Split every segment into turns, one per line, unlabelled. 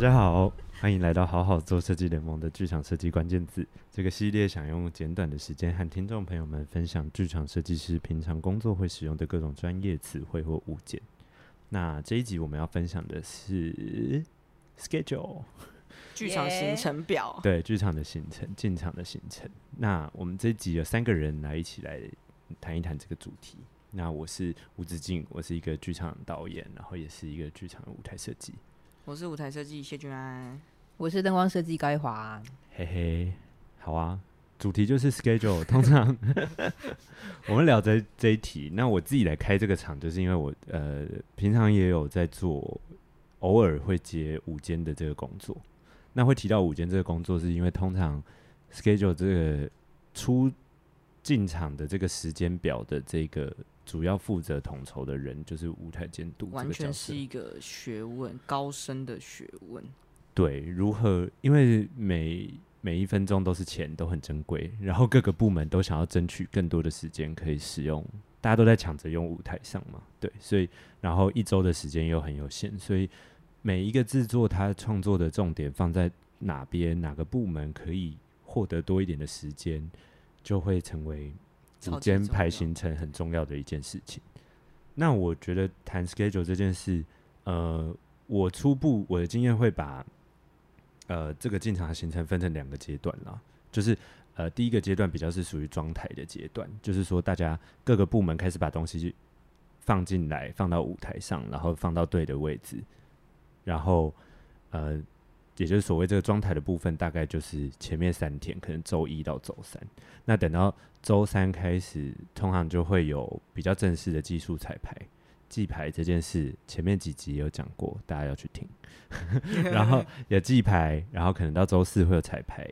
大家好，欢迎来到好好做设计联盟的剧场设计关键字这个系列，想用简短的时间和听众朋友们分享剧场设计师平常工作会使用的各种专业词汇或物件。那这一集我们要分享的是 schedule，
剧场行程表。
对，剧场的行程，进场的行程。那我们这一集有三个人来一起来谈一谈这个主题。那我是吴子敬，我是一个剧场导演，然后也是一个剧场的舞台设计。
我是舞台设计谢君安，
我是灯光设计高一华。
嘿嘿，好啊，主题就是 schedule。通常 我们聊这这一题，那我自己来开这个场，就是因为我呃平常也有在做，偶尔会接舞间的这个工作。那会提到午间这个工作，是因为通常 schedule 这个出进场的这个时间表的这个。主要负责统筹的人就是舞台监督，
完全是一个学问，高深的学问。
对，如何？因为每每一分钟都是钱，都很珍贵。然后各个部门都想要争取更多的时间可以使用，大家都在抢着用舞台上嘛。对，所以然后一周的时间又很有限，所以每一个制作，他创作的重点放在哪边，哪个部门可以获得多一点的时间，就会成为。舞监排行程很重要的一件事情。那我觉得谈 schedule 这件事，呃，我初步我的经验会把，呃，这个进场的行程分成两个阶段啦。就是呃，第一个阶段比较是属于装台的阶段，就是说大家各个部门开始把东西放进来，放到舞台上，然后放到对的位置，然后呃。也就是所谓这个妆台的部分，大概就是前面三天，可能周一到周三。那等到周三开始，通常就会有比较正式的技术彩排、记牌这件事。前面几集有讲过，大家要去听。然后有记牌，然后可能到周四会有彩排、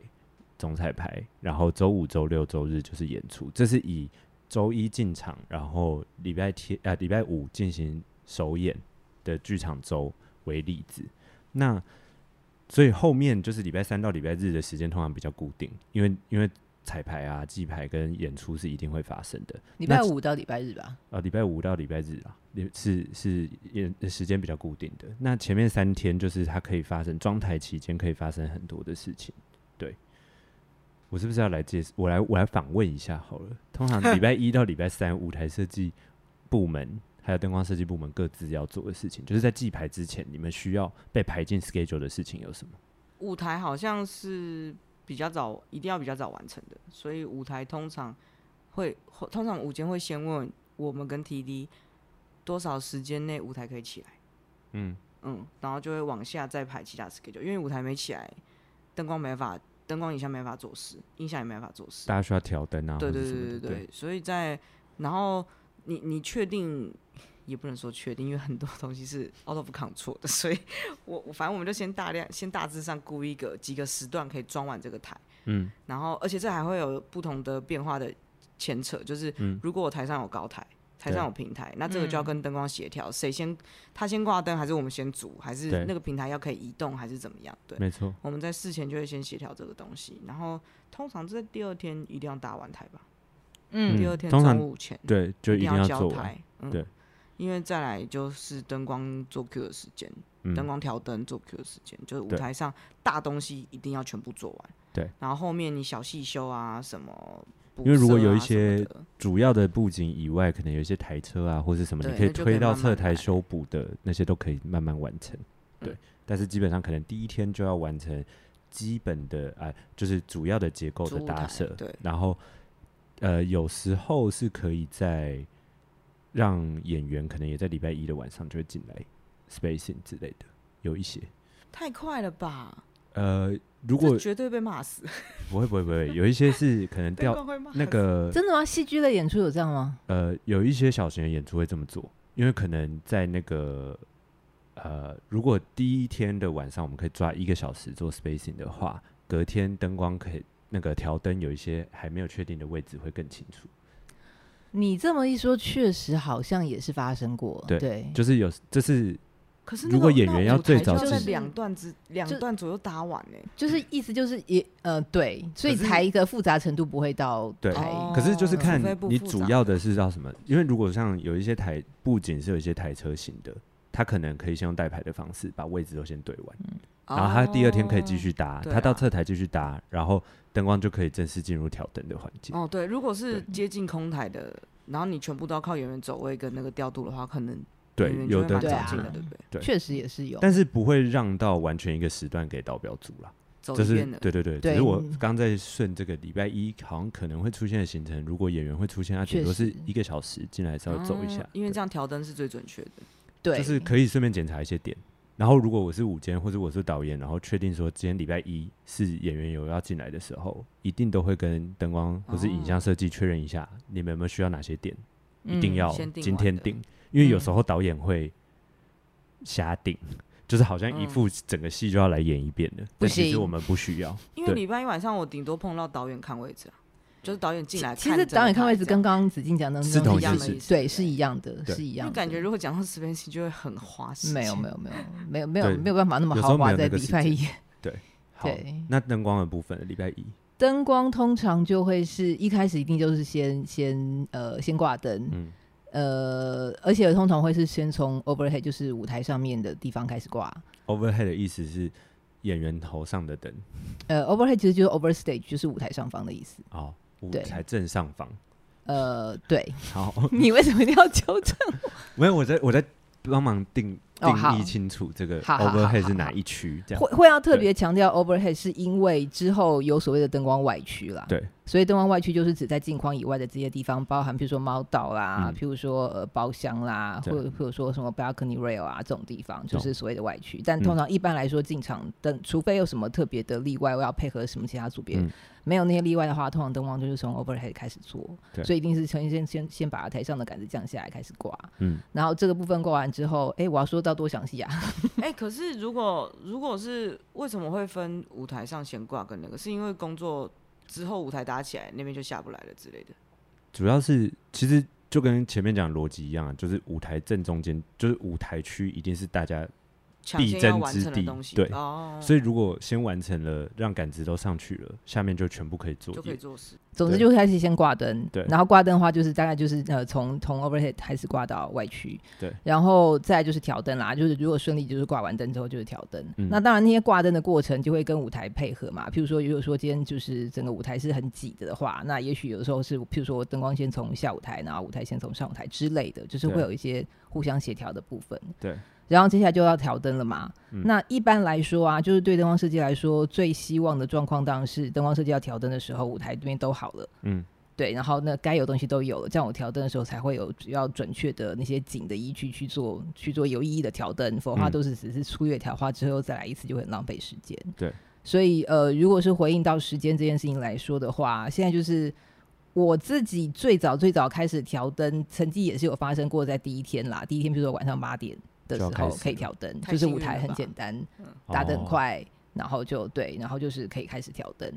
总彩排，然后周五、周六、周日就是演出。这是以周一进场，然后礼拜天啊礼拜五进行首演的剧场周为例子。那所以后面就是礼拜三到礼拜日的时间通常比较固定，因为因为彩排啊、记牌跟演出是一定会发生的。
礼拜五到礼拜日吧？
啊，礼拜五到礼拜日啊，是是演时间比较固定的。那前面三天就是它可以发生装台期间可以发生很多的事情。对，我是不是要来介绍？我来我来访问一下好了。通常 礼拜一到礼拜三舞台设计部门。还有灯光设计部门各自要做的事情，就是在记牌之前，你们需要被排进 schedule 的事情有什么？
舞台好像是比较早，一定要比较早完成的，所以舞台通常会，通常舞间会先问我们跟 TD 多少时间内舞台可以起来，嗯嗯，然后就会往下再排其他 schedule，因为舞台没起来，灯光没法，灯光影像没法做事，音响也没法做事，
大家需要调灯啊，
对对对对对，对，所以在然后。你你确定也不能说确定，因为很多东西是 out of control 的，所以我我反正我们就先大量先大致上估一个几个时段可以装完这个台，嗯，然后而且这还会有不同的变化的牵扯，就是如果我台上有高台，台上有平台，那这个就要跟灯光协调，谁先他先挂灯，还是我们先组，还是那个平台要可以移动，还是怎么样？对，
没错，我
们在事前就会先协调这个东西，然后通常在第二天一定要搭完台吧。嗯，第二天中午前
对，就一定要交
台。嗯，对，因为再来就是灯光做 Q 的时间，灯光调灯做 Q 的时间，就是舞台上大东西一定要全部做完。
对，
然后后面你小细修啊什么，
因为如果有一些主要的布景以外，可能有一些台车啊或是什么，你可以推到侧台修补的那些都可以慢慢完成。对，但是基本上可能第一天就要完成基本的啊，就是主要的结构的搭设。对，然后。呃，有时候是可以在让演员可能也在礼拜一的晚上就会进来 spacing 之类的，有一些
太快了吧？
呃，如果
绝对被骂死，
不会不会不会，有一些是可能掉那个
真的吗？戏剧类演出有这样吗？
呃，有一些小型的演出会这么做，因为可能在那个呃，如果第一天的晚上我们可以抓一个小时做 spacing 的话，隔天灯光可以。那个调灯有一些还没有确定的位置会更清楚。
你这么一说，确实好像也是发生过。
对，
对
就是有，这是。
可是
如果演员要最早
就是两段之两段左右搭完呢？
就是意思就是也呃对，所以才一个复杂程度不会到
对。可是就是看你主要的是要什么？因为如果像有一些台不仅是有一些台车型的，他可能可以先用带牌的方式把位置都先对完。然后他第二天可以继续搭，他到侧台继续搭，然后灯光就可以正式进入调灯的环节。
哦，对，如果是接近空台的，然后你全部都要靠演员走位跟那个调度的话，可能对
有的
对啊
对不
对？
确实也是有，
但是不会让到完全一个时段给导表组了。就是对对对，
对
只是我刚在顺这个礼拜一好像可能会出现的行程，如果演员会出现，他顶多是一个小时进来稍微走一下
哦，因为
对
这样调灯是最准确的。
对，
就是可以顺便检查一些点。然后如果我是舞监或者我是导演，然后确定说今天礼拜一是演员有要进来的时候，一定都会跟灯光或是影像设计确认一下，你们有没有需要哪些点，一定
嗯
要今天定，因为有时候导演会瞎定。就是好像一副整个戏就要来演一遍的，但其实我们不需要。
因为
对
礼拜一晚上我顶多碰到导演看位置啊，就是导演进来
其实导演看位置跟刚刚子靖讲的
是同一
一样的
件事
对，是一样的，是一样的。
因为感觉如果讲到十边戏就会很花时间。
没有没有没有没有没有没有办法那
么
豪华在礼拜一。
对
对，
那灯光的部分，礼拜一。
灯光通常就会是一开始一定就是先先呃先挂灯，
嗯。
呃，而且通常会是先从 overhead 就是舞台上面的地方开始挂。
，overhead 的意思是演员头上的灯。
呃，overhead 其实就是 overstage，就是舞台上方的意思。
哦，舞台正上方。
呃，对，
好，
你为什么一定要纠正？
没有，我在我在帮忙定定义清楚
这个
overhead 是哪一区，这样。
会会要特别强调 overhead，是因为之后有所谓的灯光外区啦。
对，
所以灯光外区就是指在镜框以外的这些地方，包含譬如说猫道啦，
嗯。
譬如说呃包厢啦，或者或者说什么 balcony rail 啊这种地方，就是所谓的外区。但通常一般来说进场灯，除非有什么特别的例外，我要配合什么其他组别，
嗯。
没有那些例外的话，通常灯光就是从 overhead 开始做，
对。
所以一定是先先先先把台上的杆子降下来开始挂，
嗯，
然后这个部分挂完之后，哎，我要说到多详细啊？
哎、可是如果如果是为什么会分舞台上悬挂跟那个？是因为工作之后舞台搭起来那边就下不来了之类的。
主要是其实就跟前面讲的逻辑一样，啊就是舞台正中间，就是舞台区一定是大家，必争之地，对
哦，
所以如果先完成了，让杆子都上去了，下面就全部可以做
就可以。做事。
总之就开始先挂灯，
对
然后挂灯的话就是大概就是呃从从 overhead 开始挂到外区，
对，
然后再就是调灯啦，就是如果顺利就是挂完灯之后就是调灯，
嗯
那当然那些挂灯的过程就会跟舞台配合嘛，譬如说如果说今天就是整个舞台是很挤的的话，那也许有的时候是譬如说灯光先从下舞台，然后舞台先从上舞台之类的，就是
会
有一些互相协调的部分。
对，
然后接下来就要调灯了嘛。
嗯
那一般来说啊，就是对灯光设计来说，最希望的状况当然是灯光设计要调灯的时候，舞台这边都好了。
嗯，
对，然后那该有东西都有了，这样我调灯的时候才会有比较准确的那些景的依据去做去做有意义的调灯，否话
嗯
都是只是粗略调花之后再来一次就会很浪费时间。
对，
所以呃，如果是回应到时间这件事情来说的话，现在就是我自己最早最早开始调灯，成绩也是有发生过在第一天啦，第一天比如说晚上八点的
时
候可以调
灯，
就是舞台很简单，
嗯
打得很
哦
快，然后就对，然后就是可以开始调灯。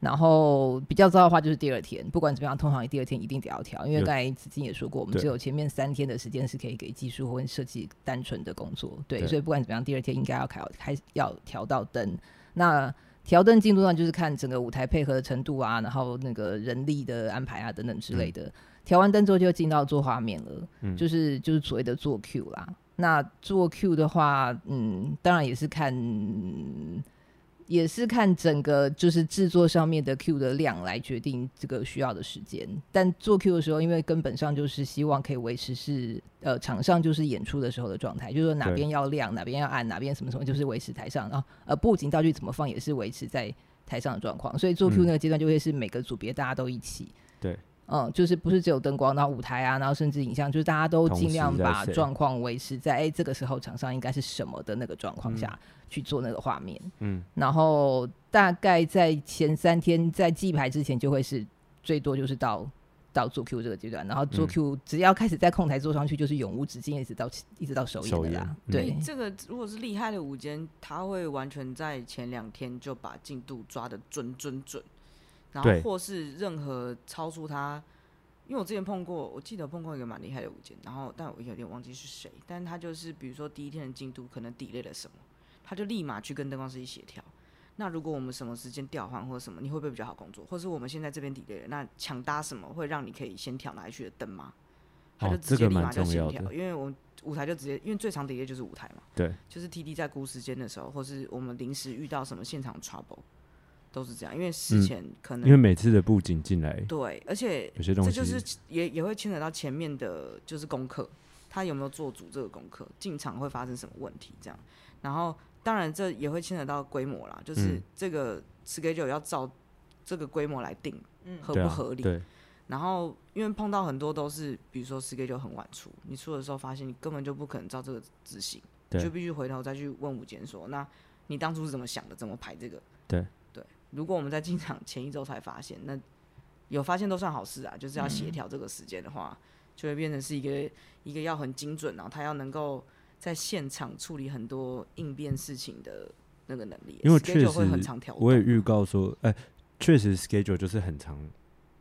然后比较糟的话就是第二天，不管怎么样，通常第二天一定得要调，因
为
刚才子金也说过，我
们
只有前面三天的时间是可以给技术或设计单纯的工作，对，
对
所以不管怎么样，第二天应该要开开要调到灯。那调灯进度上就是看整个舞台配合的程度啊，然后那个人力的安排啊等等之类的。调、完灯之后就进到做画面了，
嗯
就是就是所谓的做 Q 啦。那做 Q 的话，嗯，当然也是看。嗯也是看整个就是制作上面的 Q 的量来决定这个需要的时间，但做 Q 的时候，因为根本上就是希望可以维持是呃场上就是演出的时候的状态，就是说哪
边
要亮，哪边要暗，哪边什么什么，就是维持台上，啊呃布景道具怎么放也是维持在台上的状况，所以做 Q
嗯。
那个阶段就会是每个组别大家都一起，
对，
嗯，就是不是只有灯光，然后舞台啊，然后甚至影像，就是大家都尽量把状况维持在哎、欸、这个时候场上应该是什么的那个状况下、去做那个画面。
嗯，
然后大概在前三天在记牌之前，就会是最多就是到到做 Q 这个阶段，然后做
嗯。
Q 只要开始在控台做上去，就是永无止境，一直到一直到首演的啦。
嗯。
对
欸，这个如果是厉害的舞间，他会完全在前两天就把进度抓的准准准，然
后
或是任何超出他，因为我之前碰过，我记得碰过一个蛮厉害的舞监，然后但我有点忘记是谁，但他就是比如说第一天的进度可能 delay 了什么，他就立马去跟灯光师协调。那如果我们什么时间调换或者什么，你会不会比较好工作？或是我们现在这边 delay 了，那抢搭什么会让你可以先调哪一区的灯吗？他就直接立马就
协调，
因为我们舞台就直接，因为最长 delay 就是舞台嘛，
对，
就是 TD 在估时间的时候，或是我们临时遇到什么现场 trouble，都是这样，因为事前可能、
嗯、因为每次的布景进来，
对，而且
有些东西
这就是也也会牵扯到前面的就是功课，他有没有做足这个功课，进场会发生什么问题这样，然后当然这也会牵扯到规模啦，就是这个 schedule 要照这个规模来定，嗯，合不合理？
对啊，对。
然后，因为碰到很多都是，比如说 schedule 很晚出，你出的时候发现你根本就不可能照这个执行，你就必须回头再去问舞监说，那你当初是怎么想的？怎么排这个？
对
对。如果我们在进场前一周才发现，那有发现都算好事啊。就是要协调这个时间的话，嗯、就会变成是一个一个要很精准，然后他要能够在现场处理很多应变事情的那个能力。
因为确实
会很常调，
我也预告说，哎，确实 schedule 就是很长。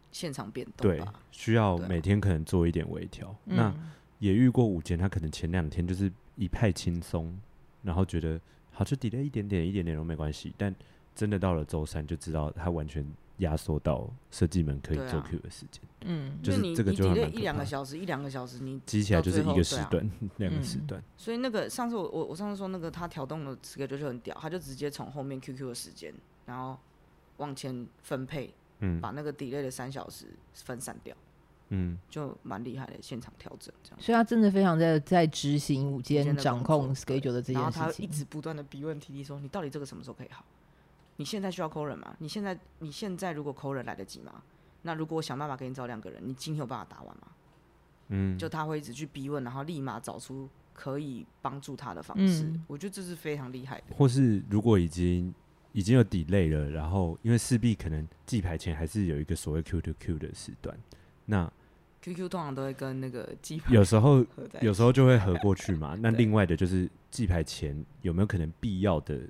现场变动，
对，需要每天可能做一点微调。啊、那也遇过五间，他可能前两天就是一派轻松，然后觉得好就 delay 一点点，一点点都没关系。但真的到了周三，就知道他完全压缩到设计们可以做 Q 的时间。嗯、啊，就是这个就很
一两个小时，一两个小时你
积起来就是一个时段，两、啊、个时段。
所以那个上次我我我上次说那个他调动的 schedule 就很屌，他就直接从后面 QQ 的时间，然后往前分配。嗯，把那个 delay 的三小时分散掉，嗯，就蛮厉害的现场调整这样。
所以他真的非常在在执行舞监掌控 schedule 的这件事情。然后他
一直不断的逼问 TD 说：“你到底这个什么时候可以好？你现在需要 call 人吗？你现在你现在如果 call 人来得及吗？那如果我想办法给你找两个人，你今天有办法打完吗？”嗯，就他会一直去逼问，然后立马找出可以帮助他的方式。嗯，我觉得这是非常厉害的。
或是如果已经。已经有 delay 了，然后因为势必可能记牌前还是有一个所谓 Q to Q 的时段，那
QQ 通常都会跟那个记牌
有时候有时候就会合过去嘛。那另外的就是记牌前有没有可能必要的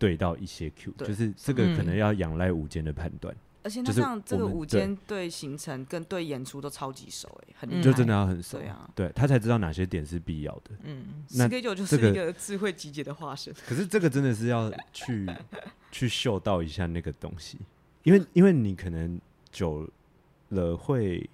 对到一些 Q，就是这个可能要仰赖午间的判断。嗯
而且他像这个舞间对行程跟对演出都超级熟哎、欸，很
就真的要很熟，
对啊，
对他才知道哪些点是必要的。
嗯，那这个就是一个智慧集结的化身。
可是这个真的是要 去去嗅到一下那个东西，因为因为你可能久了会，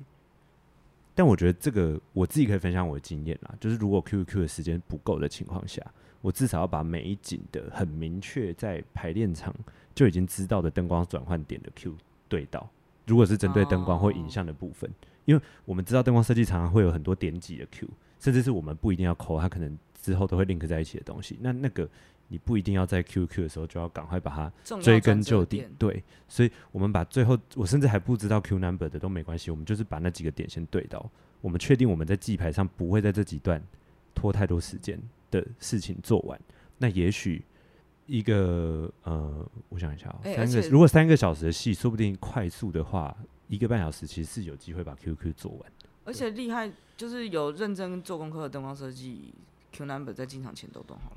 但我觉得这个我自己可以分享我的经验啦，就是如果 QQ 的时间不够的情况下，我至少要把每一景的很明确在排练场就已经知道的灯光转换点的 Q。对到，如果是针对灯光或影像的部分，哦、因为我们知道灯光设计常常会有很多点几的 Q，甚至是我们不一定要抠，它可能之后都会 link 在一起的东西。那那个你不一定要在 QQ 的时候就要赶快把它追根究底。对，所以我们把最后我甚至还不知道 Q number 的都没关系，我们就是把那几个点先对到，我们确定我们在记牌上不会在这几段拖太多时间的事情做完。那也许。一个呃，我想一下、三个如果三个小时的戏，说不定快速的话，一个半小时其实是有机会把 QQ 做完。
而且厉害就是有认真做功课的灯光设计，Q number 在进场前都动好了，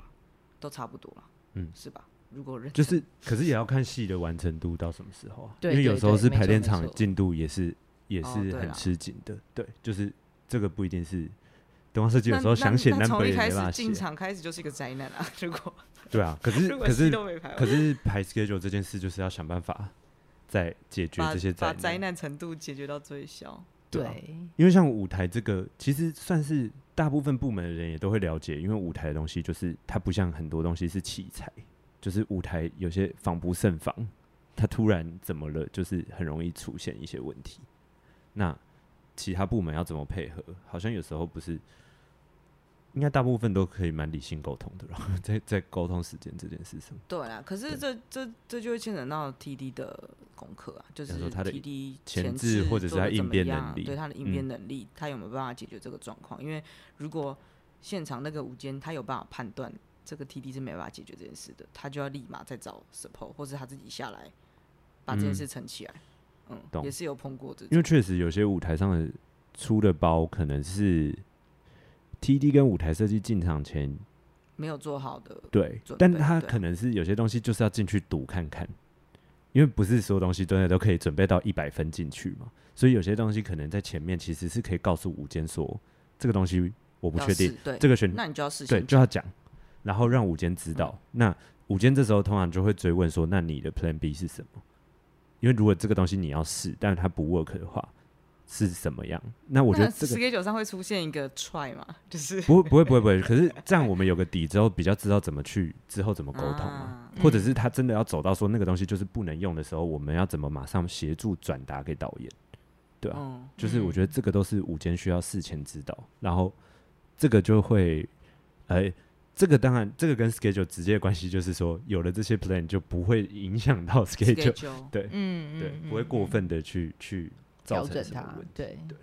都差不多了，嗯，是吧？如果认
就是，可是也要看戏的完成度到什么时候啊？对，因为有时候是排练场进度也是也是很吃紧的，对，就是这个不一定是灯光设计有时候想写 number 也没办法。
进场开始就是一个灾难啊！如果
对啊，可是 可是可是排 schedule 这件事就是要想办法再解决这些灾难，
把灾难程度解决到最小。
对，因为像舞台这个，其实算是大部分部门的人也都会了解，因为舞台的东西就是它不像很多东西是器材，就是舞台有些防不胜防，它突然怎么了，就是很容易出现一些问题。那其他部门要怎么配合？好像有时候不是。应该大部分都可以蛮理性沟通的，然 后在在沟通时间这件事上。
对啊，可是这这这就会牵扯到 TD 的功课啊，就是 TD 前置
或者是他应变能力，
对他的应变能力，他有没有办法解决这个状况？因为如果现场那个舞监他有办法判断这个 TD 是没办法解决这件事的，他就要立马再找 support，或是他自己下来把这件事撑起来。嗯，也是有碰过这，
因为确实有些舞台上的出的包可能是。T D 跟舞台设计进场前
没有做好的，
对，但他可能是有些东西就是要进去赌看看，因为不是所有东西真的都可以准备到一百分进去嘛，所以有些东西可能在前面其实是可以告诉舞间说这个东西我不确定，
对，
这个选
那你就要试，
对，就要讲，然后让舞间知道，嗯、那舞间这时候通常就会追问说，那你的 Plan B 是什么？因为如果这个东西你要试，但是它不 work 的话，是什么样。那我觉得这个
schedule 上会出现一个 try 嘛，就是
不不会不会不会。可是这样我们有个底之后，比较知道怎么去之后怎么沟通嘛、啊，或者是他真的要走到说那个东西就是不能用的时候，我们要怎么马上协助转达给导演？对啊、嗯，就是我觉得这个都是舞间需要事前知道，然后这个就会，哎、欸，这个当然这个跟 schedule 直接的关系就是说，有了这些 plan 就不会影响到 schedule，, schedule 对，嗯对嗯，不会过分的去、嗯、去造成什么问题，对对。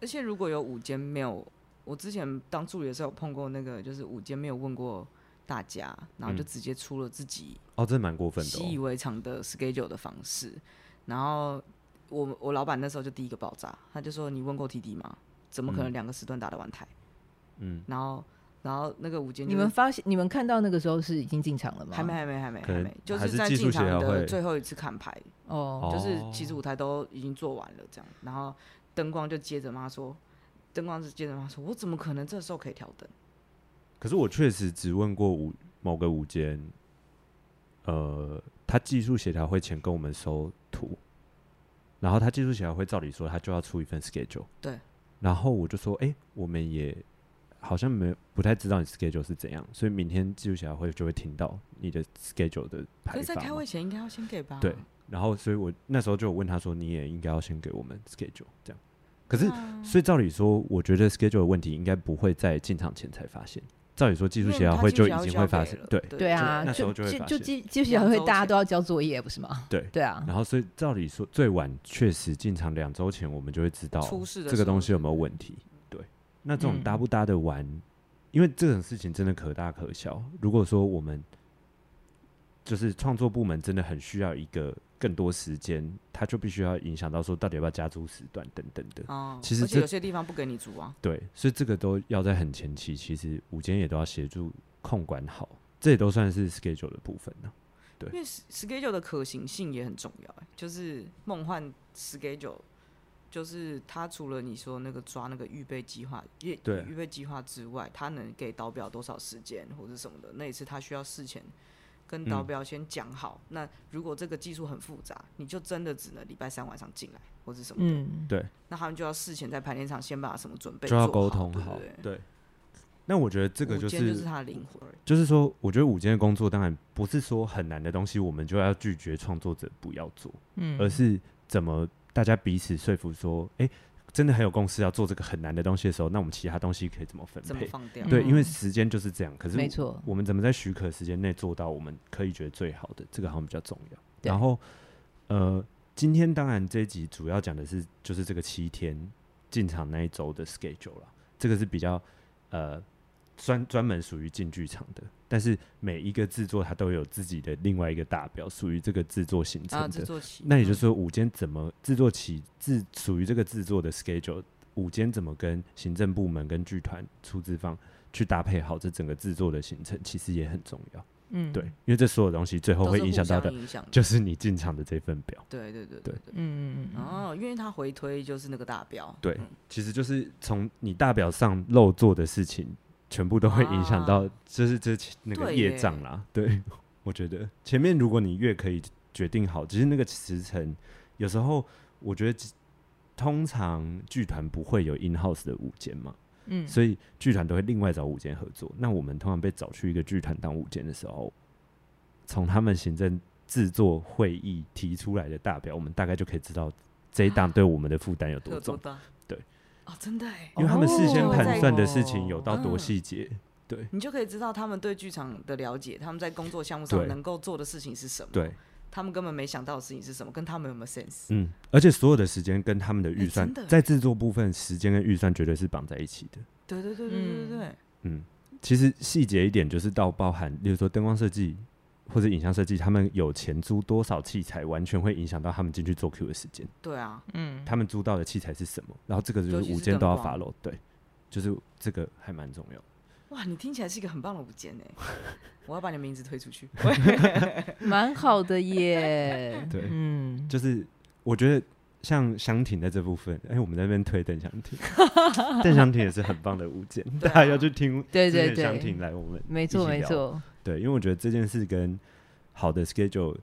而且如果有五间没有，我之前当助理的时候有碰过那个，就是五间没有问过大家，然后就直接出了自己、嗯、
哦，这蛮过分的，
习以为常的 schedule 的方式，然后。我我老板那时候就第一个爆炸，他就说：“你问过 TD 吗？怎么可能两个时段打得完台？”嗯，然后然后那个舞间，
你们发现你们看到那个时候是已经进场了吗？
还没还没还没还没，就是在进场的最后一次看牌哦，就是其实舞台都已经做完了这样，然后灯光就接着妈说，灯光是接着妈说，我怎么可能这时候可以调灯？
可是我确实只问过舞某个舞间，呃，他技术协调会前跟我们收图。然后他技术协调会照理说他就要出一份 schedule，
对。
然后我就说，哎，我们也好像没不太知道你 schedule 是怎样，所以明天技术协调会就会听到你的 schedule 的排法。可是，
在开会前应该要先给吧？
对。然后，所以我那时候就问他说，你也应该要先给我们 schedule 这样。可是，所以照理说，我觉得 schedule 的问题应该不会在进场前才发现。照理说，技术协调会就已经会发生，对
对啊，那时候就会就技技术协调会大家都要交作业，不是吗？
对
对啊。
然后，所以照理说，最晚确实进场两周前，我们就会知道这个东西有没有问题。对，那这种搭不搭得完，因为这种事情真的可大可小。如果说我们就是创作部门真的很需要一个。更多时间，他就必须要影响到说，到底要不要加租时段等等的。
哦，
其
实有些地方不给你租啊。
对，所以这个都要在很前期，其实舞间也都要协助控管好，这也都算是 schedule 的部分呢。对，
因为 schedule 的可行性也很重要。哎，就是梦幻 schedule，就是他除了你说那个抓那个预备计划，预对预备计划之外，他能给导表多少时间或者什么的，那也是他需要事前。跟导表先讲好、嗯，那如果这个技术很复杂，你就真的只能礼拜三晚上进来或者什么的。
嗯，对。
那他们就要事前在排练场先把什么准备
就要沟通好，对，对，对。那我觉得这个就是
就是他的灵魂。
就是说，我觉得舞间的工作当然不是说很难的东西，我们就要拒绝创作者不要做，嗯，而是怎么大家彼此说服说，哎、欸。真的很有共识要做这个很难的东西的时候，那我们其他东西可以怎么分配？
放掉？
对，因为时间就是这样。可是
没错，
我们怎么在许可时间内做到我们可以觉得最好的？这个好像比较重要。然后，呃，今天当然这一集主要讲的是就是这个七天进场那一周的 schedule 了。这个是比较呃专专门属于进剧场的。但是每一个制作它都有自己的另外一个大表，属于这个制作形成的。啊、那也就是说，午间怎么制作起制属于这个制作的 schedule，午间怎么跟行政部门跟剧团出资方去搭配好这整个制作的行程，其实也很重要。嗯，对，因为这所有东西最后会影响到的，就是你进场的这份表。
对对对对，对，嗯嗯嗯。哦，因为它回推就是那个大表。
对，嗯、其实就是从你大表上漏做的事情。全部都会影响到，就是这那个业障啦。对，对，我觉得前面如果你越可以决定好，其实那个时辰，有时候我觉得通常剧团不会有 in house 的舞间嘛，嗯，所以剧团都会另外找舞间合作。那我们通常被找去一个剧团当舞间的时候，从他们行政制作会议提出来的大表，我们大概就可以知道这一档对我们的负担有多重。
哦，真的哎，
因为他们事先盘算的事情有到多细节，哦，对，
你就可以知道他们对剧场的了解，他们在工作项目上能够做的事情是什么，对，他们根本没想到的事情是什么，跟他们有没有 sense？
嗯，而且所有的时间跟他们的预算，在制作部分，时间跟预算绝对是绑在一起的。
对对对对对对对，
嗯，其实细节一点就是到包含，例如说灯光设计。或者影像设计，他们有钱租多少器材，完全会影响到他们进去做 Q 的时间。
对啊，嗯，
他们租到的器材是什么？然后这个就是舞监都要 follow，对，就是这个还蛮重要。
哇，你听起来是一个很棒的舞监哎！我要把你名字推出去
蛮好的耶。
对，嗯，就是我觉得像香婷在这部分，哎、欸，我们在那边推邓香婷，邓香婷也是很棒的舞监，大家要去听。
对对对，
香婷来我们
没错没错。
对，因为我觉得这件事跟好的 schedule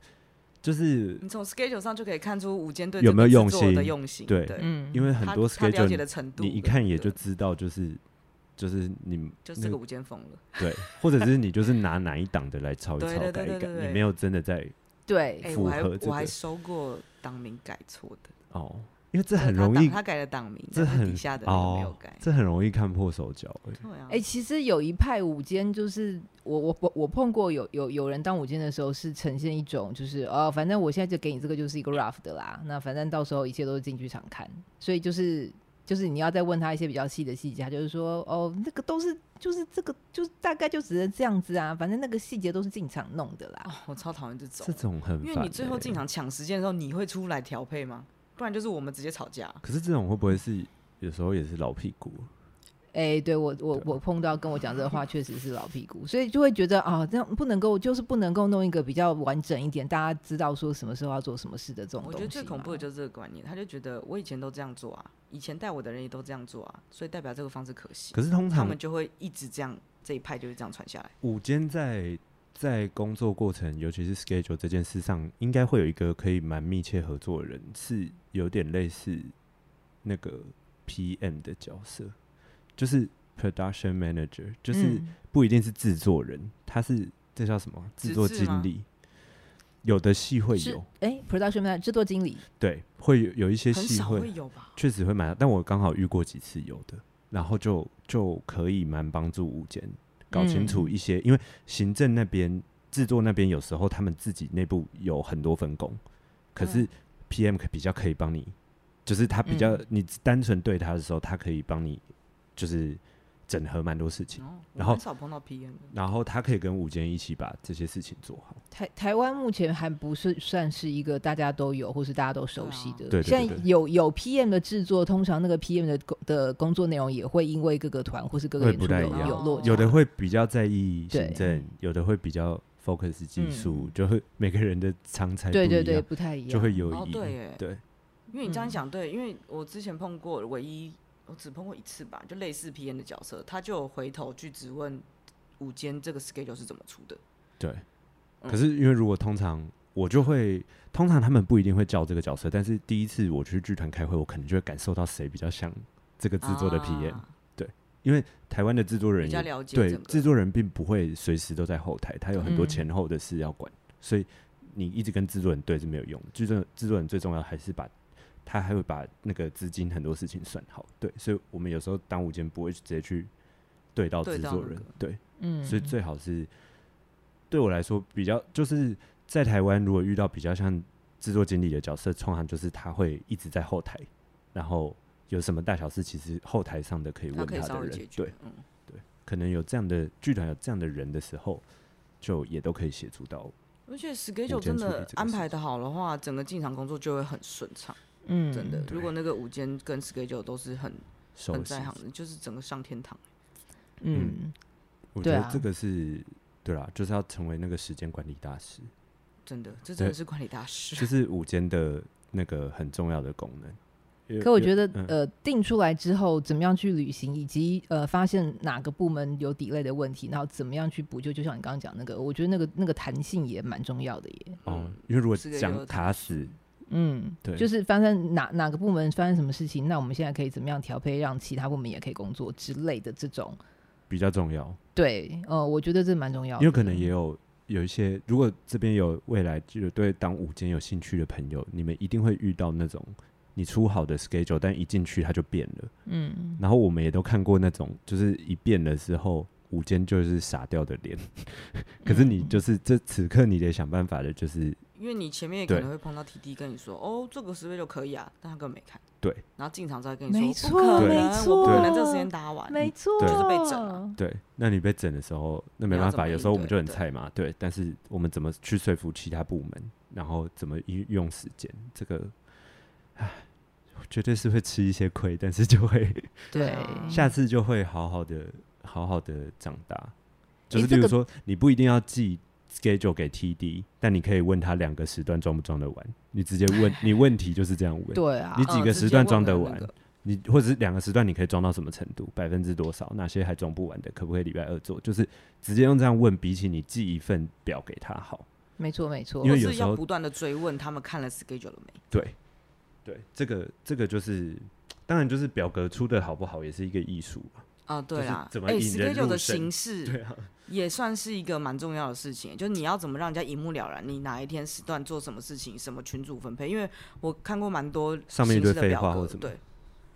就是
你从 schedule 上就可以看出五间对
有没有用心
的用心，
对
对，
嗯，
因为很多 schedule
的程度，
你一看也就知道，就是就是你
就是这个五间疯了，
对，或者是你就是拿哪一档的来抄一抄改一改，你没有真的在
对，
哎、
符
我还
合这个
我还收过档名改错的，
哦，因
为这
很容易
他他改了档名，
这很
底下的人没有
哦
改，，
这很容易看破手脚欸
对啊，
哎、其实有一派舞监，就是我我我我碰过有有有人当舞监的时候，是呈现一种就是哦，反正我现在就给你这个就是一个 rough 的啦，那反正到时候一切都是进剧场看，所以就是就是你要再问他一些比较细的细节，他就是说哦，那个都是就是这个就是大概就只能这样子啊，反正那个细节都是进场弄的啦。
哦，我超讨厌这种
这，种很烦
因为你最后
欸
进场抢时间的时候，你会出来调配吗？不然就是我们直接吵架。
可是这种会不会是有时候也是老屁股？
哎、对我我我碰到跟我讲这个话，确实是老屁股，所以就会觉得啊，这样不能够，就是不能够弄一个比较完整一点，大家知道说什么时候要做什么事的这种东西。
我觉得最恐怖的就是这个观念，他就觉得我以前都这样做啊，以前带我的人也都这样做啊，所以代表这个方式可行。
可是通常
他们就会一直这样，这一派就是这样传下来。
午间在在工作过程，尤其是 schedule 这件事上，应该会有一个可以蛮密切合作的人，是有点类似那个 PM 的角色，就是 production manager，就是
嗯
不一定是制作人，他是这叫什么制作经理。有的戏
会
有，
哎，production manager 制作经理，
对，会有有一些戏会
会有吧？
确实会蛮，但我刚好遇过几次有的，然后就就可以蛮帮助午间搞清楚一些，因为行政那边、制作那边有时候他们自己内部有很多分工，可是 PM 可比较可以帮你，就是他比较、
嗯。
你单纯对他的时候，他可以帮你就是整合蛮多事情，
哦，
然后
很少碰到 PM。
然后他可以跟午间一起把这些事情做好。
台台湾目前还不是算是一个大家都有或是大家都熟悉的。
对啊对对现
在有有 PM 的制作，通常那个 PM 的工的工作内容也会因为各个团或是各个
会
演出有
不太一样
有落差。
有的会比较在意行政，有的会比较 focus 技术，
嗯
就会每个人的长才
对对对，不太一样。
就会有
对，
对，
因为你这样
嗯
讲，对，因为我之前碰过唯一，我只碰过一次吧，就类似 PM 的角色，他就有回头去质问午间这个 schedule 是怎么出的。
对，
嗯
可是因为如果通常我就会，通常他们不一定会叫这个角色，但是第一次我去剧团开会，我可能就会感受到谁比较像这个制作的 PM，、
啊
因为台湾的制作人
比
较
了解整个
对制作人并不会随时都在后台，他有很多
嗯
前后的事要管，所以你一直跟制作人对是没有用的。制作制作人最重要还是把他还会把那个资金很多事情算好，对，所以我们有时候当午间不会直接去对到制作人，对。
嗯，
所以最好是对我来说比较，就是在台湾如果遇到比较像制作经理的角色，通常就是他会一直在后台，然后有什么大小事，其实后台上的可以问
他
的人
对，嗯，
对，
嗯，
可能有这样的剧团有这样的人的时候，就也都可以协助到。
而且 schedule 真的安排的好的话，整个进场工作就会很顺畅。
嗯，
真的，如果那个午间跟 schedule 都是很很在行的，就是整个上天堂。
嗯，
我觉得这个是对啦，就是要成为那个时间管理大师，
真的，这真的是管理大师。
就是午间的那个很重要的功能。
可我觉得，
嗯
呃，定出来之后，怎么样去履行，以及呃，发现哪个部门有 delay 的问题，然后怎么样去补救，就像你刚刚讲那个，我觉得那个那个弹性也蛮重要的耶。
哦
嗯，
因为如果讲
有
卡死，
嗯，
对
就是发生哪哪个部门发生什么事情，那我们现在可以怎么样调配，让其他部门也可以工作之类的这种。
比较重要。
对，呃，我觉得这蛮重要的，
因为可能也有有一些，如果这边有未来就是对当午间有兴趣的朋友，你们一定会遇到那种你出好的 schedule，但一进去它就变了。
嗯，
然后我们也都看过那种，就是一变的时候，午间就是傻掉的脸。可是你就是这此刻你得想办法的，就是
因为你前面也可能会碰到 TD 跟你说，哦，这个时间就可以啊，但他根本没看。
对。
然后进场之后跟你说，
错
不可
没
能，
错
我不可能这个时间打完。
没
错，
就是被整了
对。那你被整的时候，那没办法，有时候我们就很菜嘛，对。但是我们怎么去说服其他部门，然后怎么运用时间，这个，唉，绝对是会吃一些亏，但是就会。
对
啊
下次就会好好的、好好的长大。就是
这个
例如说，你不一定要寄 schedule 给 TD，但你可以问他两个时段装不装得完。你直接问，你问题就是这样问。
对啊
你，几个时段装得完？你或者是两个时段，你可以装到什么程度？百分之多少？哪些还装不完的？可不可以礼拜二做？就是直接用这样问，比起你寄一份表给他好。
没错
没错，
因为有时候
要不断的追问他们看了 schedule 了没？
对，对，这个这个就是，当然就是表格出的好不好，也是一个艺术
啊，对啊，
怎么引人入胜
？schedule 的形 式，
对啊，
也算是一个蛮重要的事情，就是你要怎么让人家一目了然，你哪一天时段做什么事情，什么群组分配。因为我看过蛮多
上面一堆废话或什么，
对，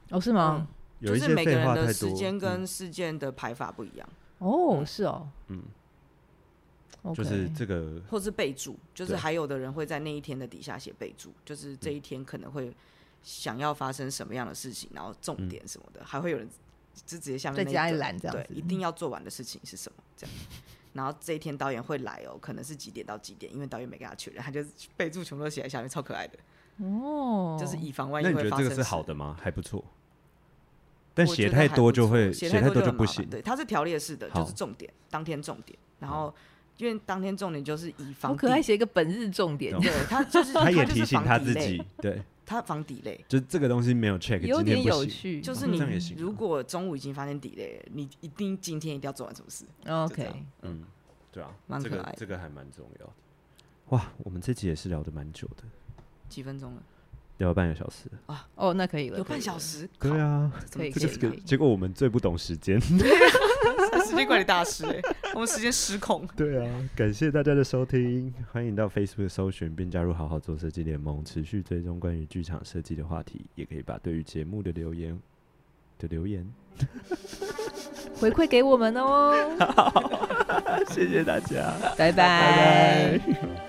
哦，是吗？
嗯、
有
就是每个人的时间跟事件的排法不一样。
哦，是哦，
嗯就是这个，
或是备注，就是还有的人会在那一天的底下写备注，就是这一天可能会想要发生什么样的事情，然后重点什么的，嗯、还会有人就直接下面
再加一栏这样子，
对，一定要做完的事情是什么这样。然后这一天导演会来哦，可能是几点到几点，因为导演没给他确认，他就备注全部都写在下面，超可爱的哦，就是以防万一。
那你觉得这个是好的吗？还不错。但写太多就会写太多就不行。
对，它是条列式的，就是重点，当天重点。然后因为当天重点就是以防，
我可爱写一个本日重点。
对，他就是
他也提醒他自己，对，
他防 delay，
就这个东西没有 check，
有点有趣。
就是你如果中午已经发现 delay，你一定今天一定要做完什么事。
OK，
嗯，对啊，
蛮可爱，
这个还蛮重要的。哇，我们这集也是聊的蛮久的，
几分钟了。
聊半个小时
啊！
哦，那可以了，
有半小时。
对啊，
可以，
这个结果我们最不懂时间，
时间管理大师哎，我们时间失控。
对啊，感谢大家的收听，欢迎到 Facebook 搜寻并加入好好做设计联盟，持续追踪关于剧场设计的话题，也可以把对于节目的留言的留言
回馈给我们哦。
谢谢大家，
拜拜。